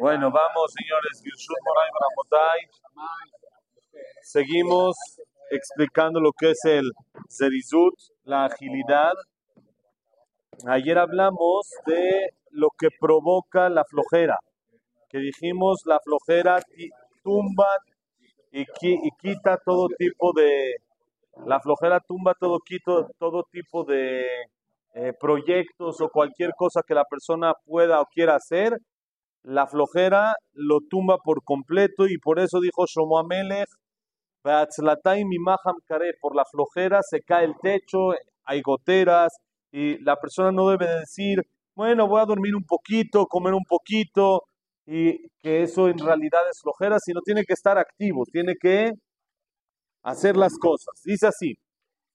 Bueno, vamos, señores. Seguimos explicando lo que es el zerizut, la agilidad. Ayer hablamos de lo que provoca la flojera, que dijimos la flojera tumba y, quita todo tipo de, la flojera tumba todo, quito, todo tipo de eh, proyectos o cualquier cosa que la persona pueda o quiera hacer, la flojera lo tumba por completo y por eso dijo Shomo Amelech, por la flojera se cae el techo, hay goteras y la persona no debe decir, bueno, voy a dormir un poquito, comer un poquito y que eso en realidad es flojera, sino tiene que estar activo, tiene que hacer las cosas. Dice así,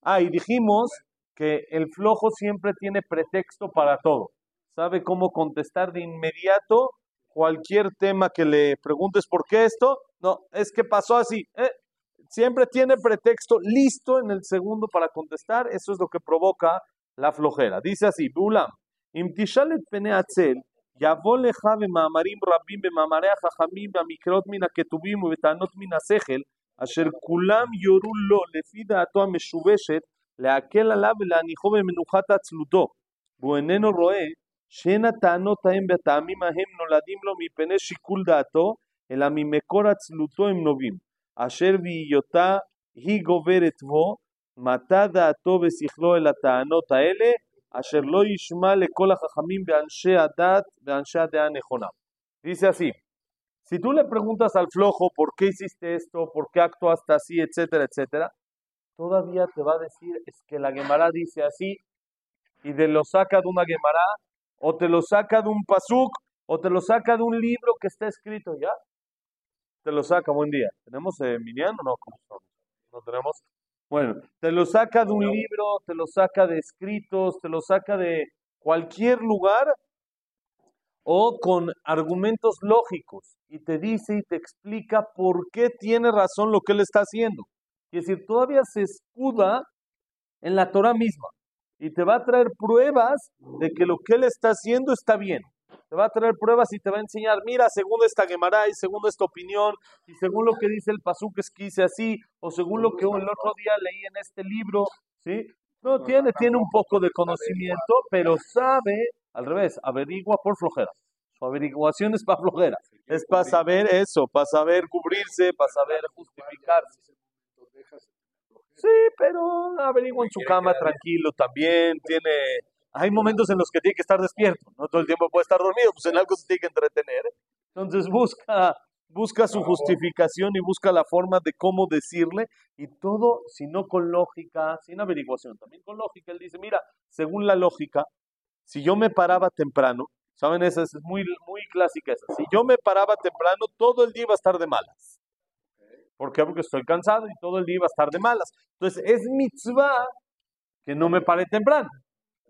ah, y dijimos que el flojo siempre tiene pretexto para todo. Sabe cómo contestar de inmediato cualquier tema que le preguntes por qué esto. No, es que pasó así. Eh, siempre tiene pretexto listo en el segundo para contestar. Eso es lo que provoca la flojera. Dice así, Bulam, imtishalet pene atzel, יבוא לך במאמרים רבים במאמרי החכמים והמקרות מן הכתובים ובטענות מן השכל, אשר כולם יורו לו לפי דעתו המשובשת להקל עליו ולהניחו במנוחת עצלותו, והוא איננו רואה שאין הטענות ההם בטעמים ההם נולדים לו מפני שיקול דעתו, אלא ממקור עצלותו הם נובעים, אשר בהיותה היא גוברת בו, מטה דעתו ושכלו אל הטענות האלה, אשר לא ישמע לכל החכמים ואנשי הדת ואנשי הדעה הנכונה. Dice así, si tú le preguntas al flojo por qué hiciste esto, por qué actuaste así, etcétera, etcétera, todavía te va a decir, es que la Gemara dice así, y de lo saca de una Gemara, o te lo saca de un pasuk, o te lo saca de un libro que está escrito ya. Te lo saca, buen día. ¿Tenemos eh, Minian o no? ¿No tenemos? Bueno, te lo saca de un libro, te lo saca de escritos, te lo saca de cualquier lugar o con argumentos lógicos y te dice y te explica por qué tiene razón lo que él está haciendo. Es decir, todavía se escuda en la Torah misma y te va a traer pruebas de que lo que él está haciendo está bien. Te va a traer pruebas y te va a enseñar, mira, según esta Gemara y según esta opinión y según lo que dice el Pasuk es que dice así o según lo que el otro día leí en este libro, ¿sí? No, tiene, tiene un poco de conocimiento, pero sabe, al revés, averigua por flojera. Su averiguación es para flojera. Es para saber eso, para saber cubrirse, para saber justificarse. Sí, pero averigua en su cama tranquilo también, tiene... Hay momentos en los que tiene que estar despierto, no todo el tiempo puede estar dormido, pues en algo se tiene que entretener. Entonces busca, busca su justificación y busca la forma de cómo decirle y todo, si no con lógica, sin averiguación, también con lógica. Él dice, mira, según la lógica, si yo me paraba temprano, ¿saben? Esa es muy, muy clásica esa. Si yo me paraba temprano, todo el día iba a estar de malas. ¿Por qué? Porque estoy cansado y todo el día iba a estar de malas. Entonces es mitzvah que no me pare temprano.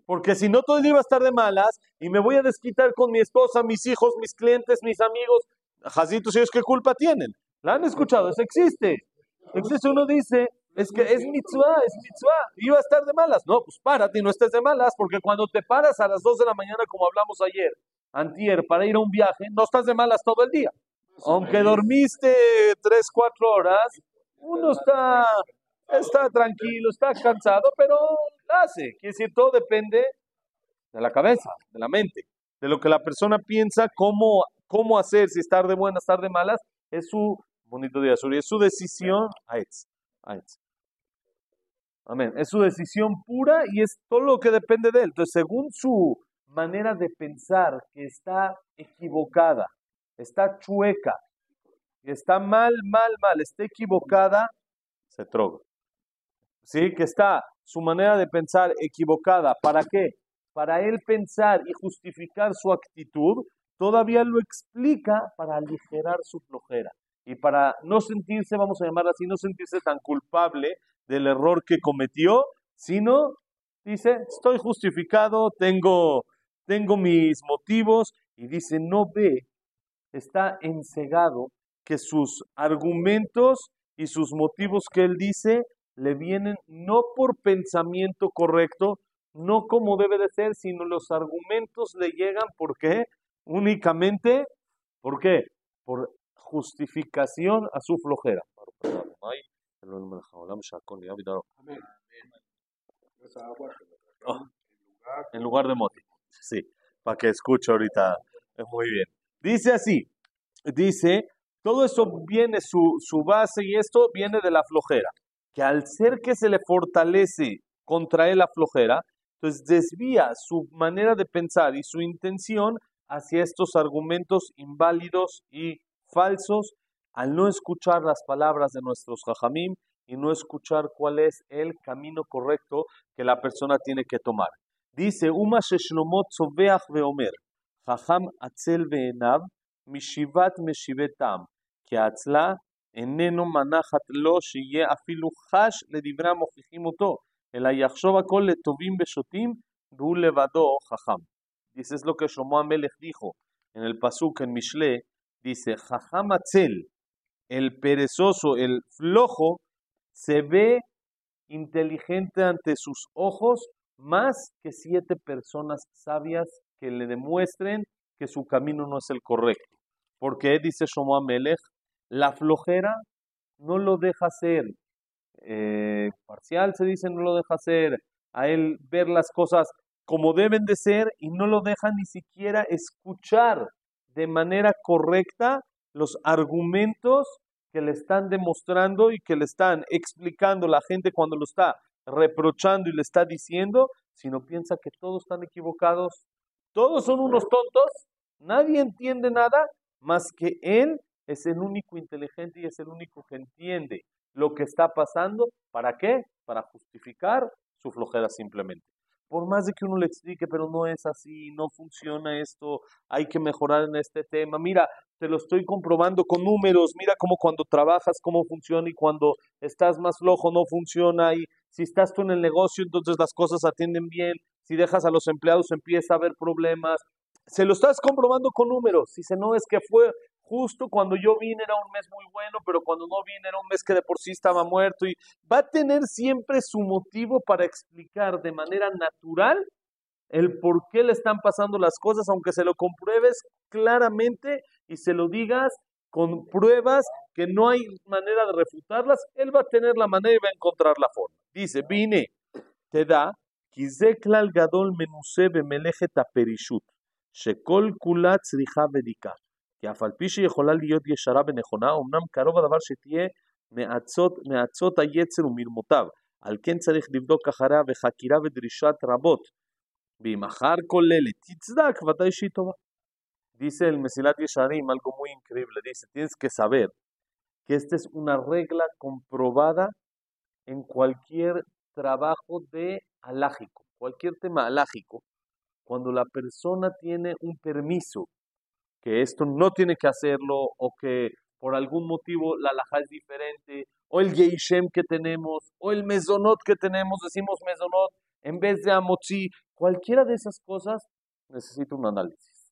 Porque si no, todo el día iba a estar de malas y me voy a desquitar con mi esposa, mis hijos, mis clientes, mis amigos. Jacitos, ¿ellos qué culpa tienen? ¿La han escuchado? Eso existe. Entonces uno dice, es que es mitzvah, es mitzvah. Iba a estar de malas. No, pues párate y no estés de malas, porque cuando te paras a las 2 de la mañana, como hablamos ayer, antier, para ir a un viaje, no estás de malas todo el día. Aunque dormiste tres, cuatro horas, uno está, está tranquilo, está cansado, pero hace. Quiere decir, todo depende de la cabeza, de la mente, de lo que la persona piensa, cómo, cómo hacer, si estar de buenas, estar de malas, es su, bonito día, es su decisión. Amén. Es su decisión pura y es todo lo que depende de él. Entonces, según su manera de pensar que está equivocada, está chueca, está mal, mal, mal, está equivocada, se droga. ¿Sí? Que está su manera de pensar equivocada. ¿Para qué? Para él pensar y justificar su actitud, todavía lo explica para aligerar su flojera y para no sentirse, vamos a llamarla así, no sentirse tan culpable del error que cometió, sino dice, estoy justificado, tengo, tengo mis motivos, y dice, no ve está ensegado que sus argumentos y sus motivos que él dice le vienen no por pensamiento correcto, no como debe de ser, sino los argumentos le llegan porque únicamente ¿Por qué? Por justificación a su flojera. en lugar de moti. Sí, para que escuche ahorita. Muy bien. Dice así, dice, todo eso viene, su, su base y esto viene de la flojera, que al ser que se le fortalece contra él la flojera, entonces desvía su manera de pensar y su intención hacia estos argumentos inválidos y falsos al no escuchar las palabras de nuestros jajamim y no escuchar cuál es el camino correcto que la persona tiene que tomar. Dice, Uma sheshnomot veomer, oto, el ayachshov akol letovim beshotim, ru levado jajam. Dice, es lo que Shlomo Amelech dijo en el pasuk en Mishle, dice, jajam atzel, el perezoso, el flojo, se ve inteligente ante sus ojos más que siete personas sabias que le demuestren que su camino no es el correcto. Porque dice Shomo Amelech, la flojera no lo deja ser eh, parcial, se dice, no lo deja ser a él ver las cosas como deben de ser y no lo deja ni siquiera escuchar de manera correcta los argumentos que le están demostrando y que le están explicando la gente cuando lo está reprochando y le está diciendo, sino piensa que todos están equivocados, todos son unos tontos, nadie entiende nada más que él es el único inteligente y es el único que entiende lo que está pasando. ¿Para qué? Para justificar su flojera simplemente por más de que uno le explique, pero no es así, no funciona esto, hay que mejorar en este tema. Mira, te lo estoy comprobando con números, mira cómo cuando trabajas, cómo funciona y cuando estás más flojo no funciona y si estás tú en el negocio, entonces las cosas atienden bien, si dejas a los empleados empieza a haber problemas. Se lo estás comprobando con números. Si se no es que fue justo cuando yo vine era un mes muy bueno, pero cuando no vine era un mes que de por sí estaba muerto y va a tener siempre su motivo para explicar de manera natural el por qué le están pasando las cosas, aunque se lo compruebes claramente y se lo digas con pruebas que no hay manera de refutarlas, él va a tener la manera y va a encontrar la forma. Dice, vine, te da, כי זה כלל גדול מנוסה במלאכת הפרישות, שכל כולה צריכה בדיקה. כי אף על פי שיכולה להיות ישרה ונכונה, אמנם קרוב הדבר שתהיה מאצות, מאצות היצר ומרמותיו. על כן צריך לבדוק אחריה וחקירה ודרישת רבות. ואם אחר כל אלה תצדק, ודאי שהיא טובה. דיסל מסילת ישרים אל גומוי אינקריב לדיסל. טינס כסבר. כסטס אונה רגלה קומפרובדה אין קוואלקייר trabajo de alágico, cualquier tema alágico. Cuando la persona tiene un permiso que esto no tiene que hacerlo o que por algún motivo la laja es diferente, o el Yeishem que tenemos, o el Mezonot que tenemos, decimos Mezonot en vez de Amotzi, cualquiera de esas cosas necesita un análisis.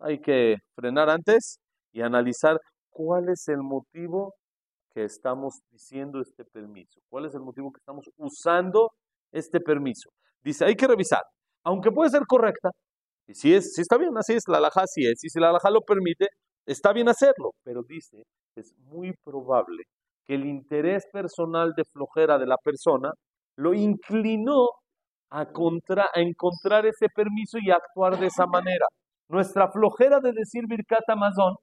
Hay que frenar antes y analizar cuál es el motivo que estamos diciendo este permiso, cuál es el motivo que usando este permiso. Dice, hay que revisar, aunque puede ser correcta, y si, es, si está bien, así es, la alhaja así es. Y si la alhaja lo permite, está bien hacerlo. Pero dice, es muy probable que el interés personal de flojera de la persona lo inclinó a, contra, a encontrar ese permiso y actuar de esa manera. Nuestra flojera de decir Birkat Amazon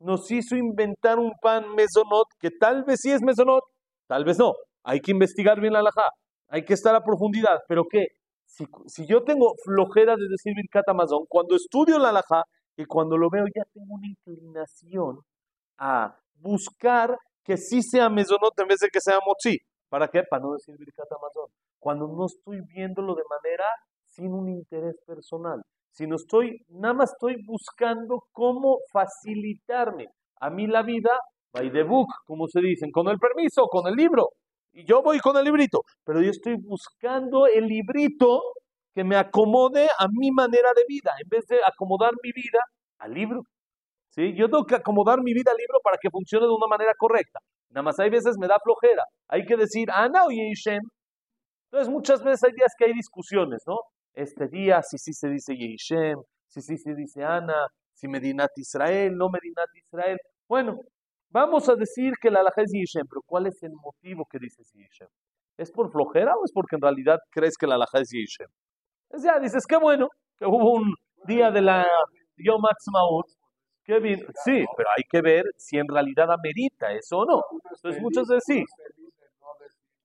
nos hizo inventar un pan mesonot que tal vez sí es mesonot, tal vez no. Hay que investigar bien la alhaja, hay que estar a profundidad. ¿Pero qué? Si, yo tengo flojera de decir Birkat Amazon, cuando estudio la alhaja y cuando lo veo ya tengo una inclinación a buscar que sí sea mesonot en vez de que sea mochi. ¿Para qué? Para no decir Birkat Amazon. Cuando no estoy viéndolo de manera sin un interés personal, sino estoy, nada más estoy buscando cómo facilitarme a mí la vida, by the book, como se dicen, con el permiso, con el libro. Y yo voy con el librito, pero yo estoy buscando el librito que me acomode a mi manera de vida, en vez de acomodar mi vida al libro. ¿Sí? Yo tengo que acomodar mi vida al libro para que funcione de una manera correcta. Nada más hay veces me da flojera. Hay que decir, Ana o Yehishem. Entonces muchas veces hay días que hay discusiones, ¿no? Este día, si sí se dice Yehishem, si sí se dice Ana, si Medinat Israel, no Medinat Israel. Bueno, vamos a decir que la alhaja es Yishem, pero ¿cuál es el motivo que dices Yishem? ¿Es por flojera o es porque en realidad crees que la alhaja es Yishem? Es ya, dices, qué bueno que hubo un día de la Yom Ha'atzmaut, qué bien, sí, pero hay que ver si en realidad amerita eso o no. Entonces muchos decís,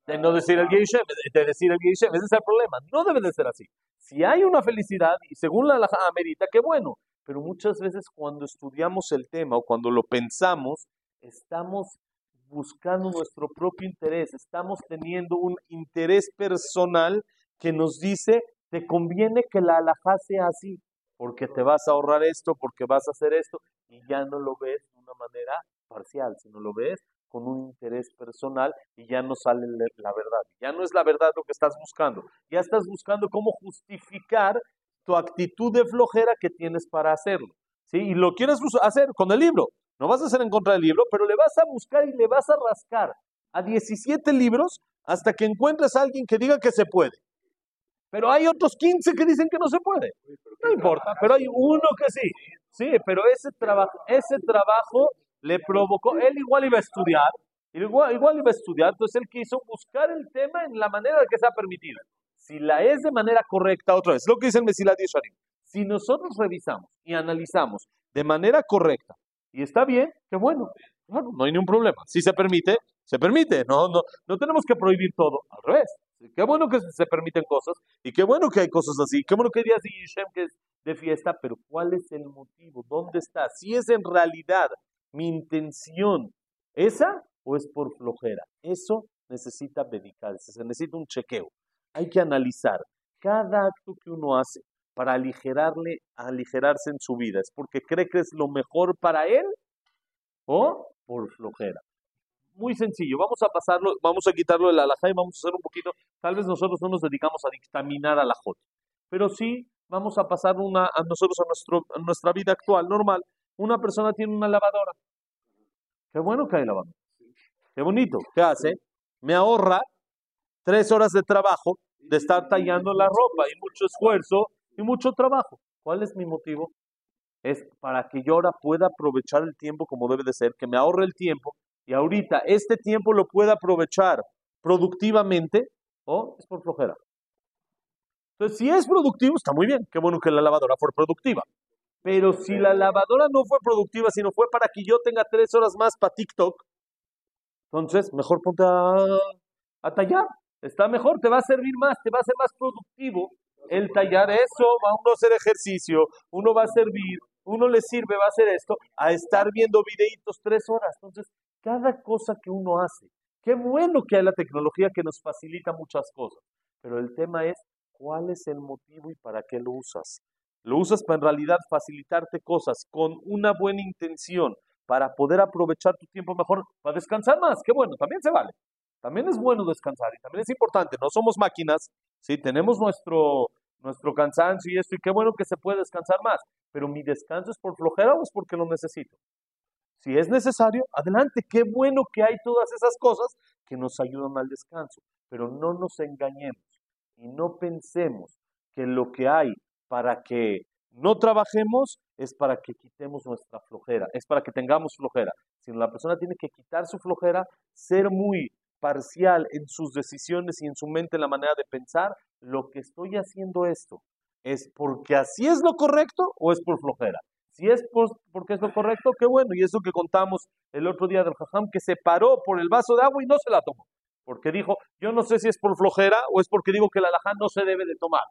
de no decir el Yishem, de decir el Yishem, ese es el problema. No debe de ser así. Si hay una felicidad y según la alhaja amerita, qué bueno. Pero muchas veces cuando estudiamos el tema o cuando lo pensamos, estamos buscando nuestro propio interés, estamos teniendo un interés personal que nos dice, te conviene que la alhaja sea así, porque te vas a ahorrar esto, porque vas a hacer esto, y ya no lo ves de una manera parcial, sino lo ves con un interés personal y ya no sale la verdad. Ya no es la verdad lo que estás buscando. Ya estás buscando cómo justificar tu actitud de flojera que tienes para hacerlo. ¿sí? Y lo quieres hacer con el libro. No vas a hacer en contra del libro, pero le vas a buscar y le vas a rascar a 17 libros hasta que encuentres a alguien que diga que se puede. Pero hay otros 15 que dicen que no se puede. No importa, pero hay uno que sí. Sí, pero ese trabajo, ese trabajo le provocó, él igual iba a estudiar, igual, igual iba a estudiar, entonces él quiso buscar el tema en la manera que sea permitida. Si la es de manera correcta, otra vez, lo que dice el Mesilat Yesharim, si nosotros revisamos y analizamos de manera correcta y está bien, qué bueno. Bueno, no hay ningún problema. Si se permite, se permite. No, no, no tenemos que prohibir todo. Al revés. Qué bueno que se permiten cosas y qué bueno que hay cosas así. Qué bueno que hay días de Yishem es de fiesta, pero ¿cuál es el motivo? ¿Dónde está? Si es en realidad mi intención esa o es por flojera. Eso necesita dedicarse, se necesita un chequeo. Hay que analizar cada acto que uno hace para aligerarle, aligerarse en su vida. ¿Es porque cree que es lo mejor para él o por flojera? Muy sencillo, vamos a pasarlo, vamos a quitarlo de la alajá y vamos a hacer un poquito, tal vez nosotros no nos dedicamos a dictaminar a la J, pero sí vamos a pasar una, a nosotros a, nuestro, a nuestra vida actual, normal. Una persona tiene una lavadora. Qué bueno que hay lavadora. Qué bonito. ¿Qué hace? Me ahorra tres horas de trabajo de estar tallando la ropa y mucho esfuerzo y mucho trabajo. ¿Cuál es mi motivo? Es para que yo ahora pueda aprovechar el tiempo como debe de ser, que me ahorre el tiempo y ahorita este tiempo lo pueda aprovechar productivamente o es por flojera. Entonces, si es productivo, está muy bien. Qué bueno que la lavadora fue productiva. Pero si la lavadora no fue productiva, sino fue para que yo tenga tres horas más para TikTok, entonces mejor ponte a, a tallar. Está mejor, te va a servir más, te va a ser más productivo el tallar eso, va uno a hacer ejercicio, uno va a servir, uno le sirve, va a hacer esto, a estar viendo videitos tres horas. Entonces, cada cosa que uno hace, qué bueno que hay la tecnología que nos facilita muchas cosas, pero el tema es cuál es el motivo y para qué lo usas. Lo usas para en realidad facilitarte cosas con una buena intención para poder aprovechar tu tiempo mejor, para descansar más, qué bueno, también se vale. También es bueno descansar y también es importante, no somos máquinas, sí, tenemos nuestro, nuestro cansancio y esto, y qué bueno que se puede descansar más, pero mi descanso es por flojera o es porque lo necesito. Si es necesario, adelante, qué bueno que hay todas esas cosas que nos ayudan al descanso, pero no nos engañemos y no pensemos que lo que hay para que no trabajemos es para que quitemos nuestra flojera, es para que tengamos flojera, sino la persona tiene que quitar su flojera, ser muy parcial en sus decisiones y en su mente, en la manera de pensar, lo que estoy haciendo esto, ¿es porque así es lo correcto o es por flojera? Si es porque es lo correcto, qué bueno. Y eso que contamos el otro día del Jajam, que se paró por el vaso de agua y no se la tomó. Porque dijo, yo no sé si es por flojera o es porque digo que la alajá no se debe de tomar.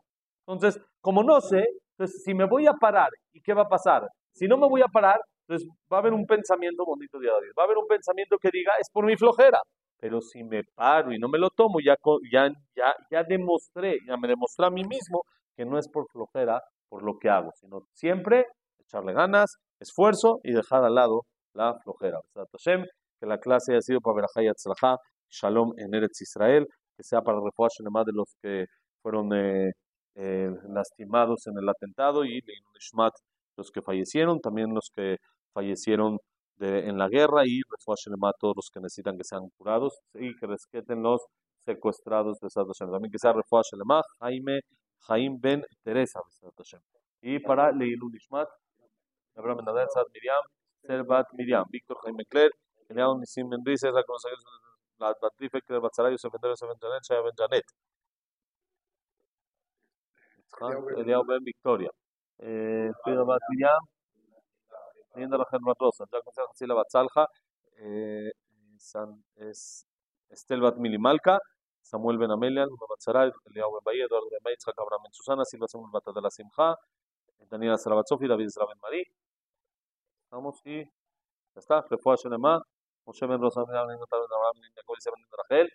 Entonces, como no sé, entonces si me voy a parar, ¿y qué va a pasar? Si no me voy a parar, entonces va a haber un pensamiento bonito de Dios. Va a haber un pensamiento que diga, es por mi flojera. Pero si me paro y no me lo tomo, ya, ya, ya, ya demostré, ya me demostré a mí mismo que no es por flojera por lo que hago, sino siempre echarle ganas, esfuerzo y dejar al lado la flojera. Que la clase haya sido para Shalom en Eretz Israel, que sea para el más de los que fueron eh, eh, lastimados en el atentado y los que fallecieron, también los que fallecieron en la guerra y a todos los que necesitan que sean curados y que resqueten los secuestrados de También que sea Refuah Jaime Jaime Ben Teresa Y para Leilul Ishmat Abraham Ben Sad Miriam, Serbat Miriam, Víctor Jaime Cler, Eliao Nisim Mendiz, la consejera la Batrife, que Batzara, Yosef Ben Yosef Ben Janet, Shaya Ben Janet. Eliao Ben Victoria. Frida Bat Miriam, Rachel Bat Rosa, ya conseja Sila Bat Salja, San Estel Bat Milimalka, Samuel Ben Amelian, Bat Saray, Eliao Ben Bahía, Eduardo Ben Abraham Ben Susana, Silva Samuel Bat de la Simja, Daniela Sarabat Sofi, David Sarabat Marí. Vamos y ya está. Refuah Shelema, Moshe Ben Rosa Ben Abraham Ben Ben Jacob Ben.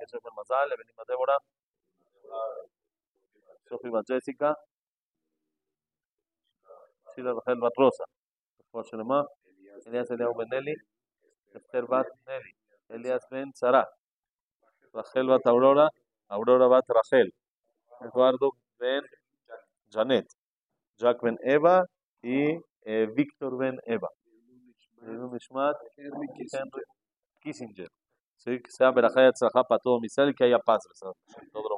Yosef Ben Mazal, Débora, Sofi Bat Jessica, Sheila Rachel Bat Rosa. Refuah Shelema, Elias Eliau Ben Eli, Esther Bat Nelly, Elias Ben Sara, Rachel Bat Aurora, Aurora Bat Rachel, Eduardo Ben Janet, Jack Ben Eva y eh, Víctor Ben Eva. Nishmat Henry Kissinger. Sí, que sea verajá y para todo Misal y que haya paz. todo